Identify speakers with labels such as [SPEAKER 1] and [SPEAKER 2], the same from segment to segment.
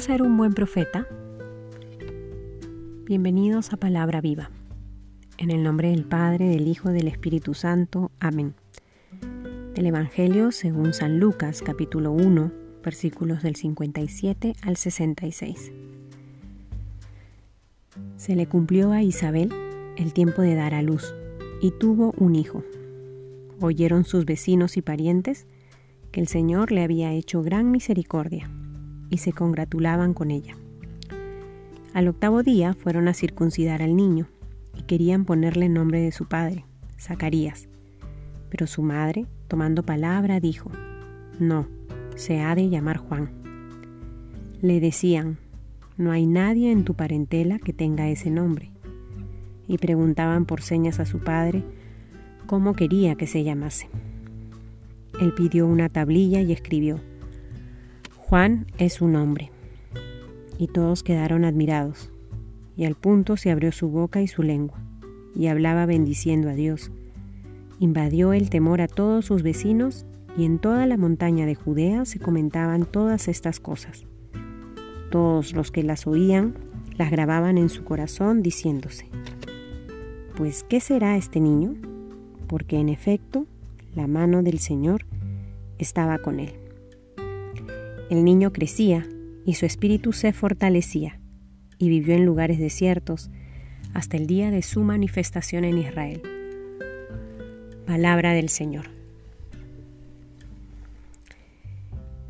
[SPEAKER 1] ser un buen profeta? Bienvenidos a Palabra Viva. En el nombre del Padre, del Hijo, del Espíritu Santo. Amén. Del Evangelio según San Lucas, capítulo 1, versículos del 57 al 66. Se le cumplió a Isabel el tiempo de dar a luz y tuvo un hijo. Oyeron sus vecinos y parientes que el Señor le había hecho gran misericordia y se congratulaban con ella. Al octavo día fueron a circuncidar al niño y querían ponerle el nombre de su padre, Zacarías. Pero su madre, tomando palabra, dijo, No, se ha de llamar Juan. Le decían, No hay nadie en tu parentela que tenga ese nombre. Y preguntaban por señas a su padre cómo quería que se llamase. Él pidió una tablilla y escribió, Juan es su nombre. Y todos quedaron admirados, y al punto se abrió su boca y su lengua, y hablaba bendiciendo a Dios. Invadió el temor a todos sus vecinos, y en toda la montaña de Judea se comentaban todas estas cosas. Todos los que las oían las grababan en su corazón, diciéndose, Pues, ¿qué será este niño? Porque en efecto, la mano del Señor estaba con él. El niño crecía y su espíritu se fortalecía y vivió en lugares desiertos hasta el día de su manifestación en Israel. Palabra del Señor.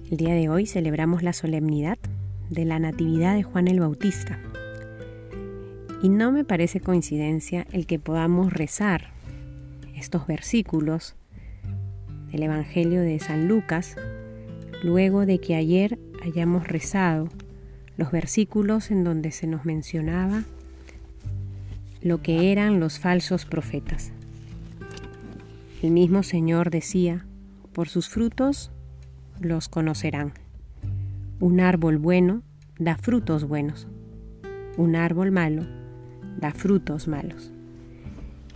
[SPEAKER 1] El día de hoy celebramos la solemnidad de la Natividad de Juan el Bautista. Y no me parece coincidencia el que podamos rezar estos versículos del Evangelio de San Lucas luego de que ayer hayamos rezado los versículos en donde se nos mencionaba lo que eran los falsos profetas. El mismo Señor decía, por sus frutos los conocerán. Un árbol bueno da frutos buenos, un árbol malo da frutos malos.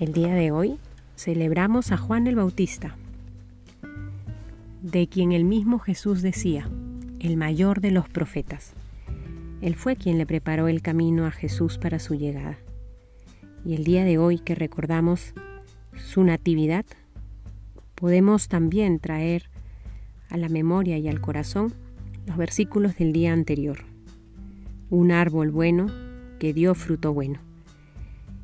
[SPEAKER 1] El día de hoy celebramos a Juan el Bautista, de quien el mismo Jesús decía, el mayor de los profetas. Él fue quien le preparó el camino a Jesús para su llegada. Y el día de hoy que recordamos su natividad, podemos también traer a la memoria y al corazón los versículos del día anterior. Un árbol bueno que dio fruto bueno.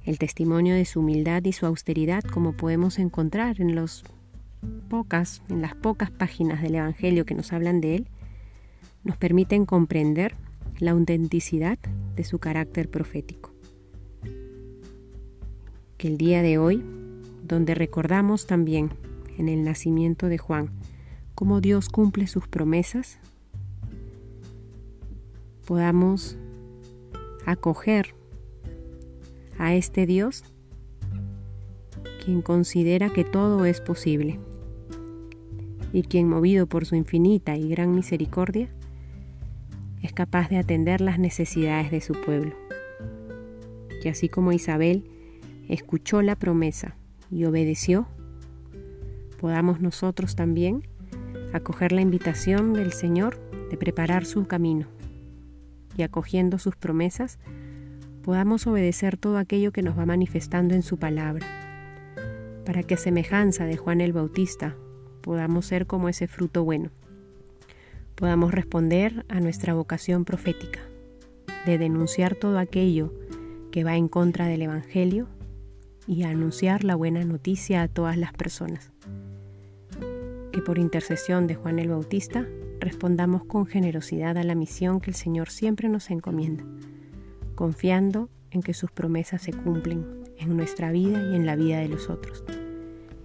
[SPEAKER 1] El testimonio de su humildad y su austeridad como podemos encontrar en los pocas, en las pocas páginas del Evangelio que nos hablan de él, nos permiten comprender la autenticidad de su carácter profético. Que el día de hoy, donde recordamos también en el nacimiento de Juan cómo Dios cumple sus promesas, podamos acoger a este Dios quien considera que todo es posible y quien movido por su infinita y gran misericordia es capaz de atender las necesidades de su pueblo. Que así como Isabel escuchó la promesa y obedeció, podamos nosotros también acoger la invitación del Señor de preparar su camino y acogiendo sus promesas, podamos obedecer todo aquello que nos va manifestando en su palabra, para que a semejanza de Juan el Bautista podamos ser como ese fruto bueno, podamos responder a nuestra vocación profética, de denunciar todo aquello que va en contra del Evangelio y anunciar la buena noticia a todas las personas. Que por intercesión de Juan el Bautista respondamos con generosidad a la misión que el Señor siempre nos encomienda, confiando en que sus promesas se cumplen en nuestra vida y en la vida de los otros.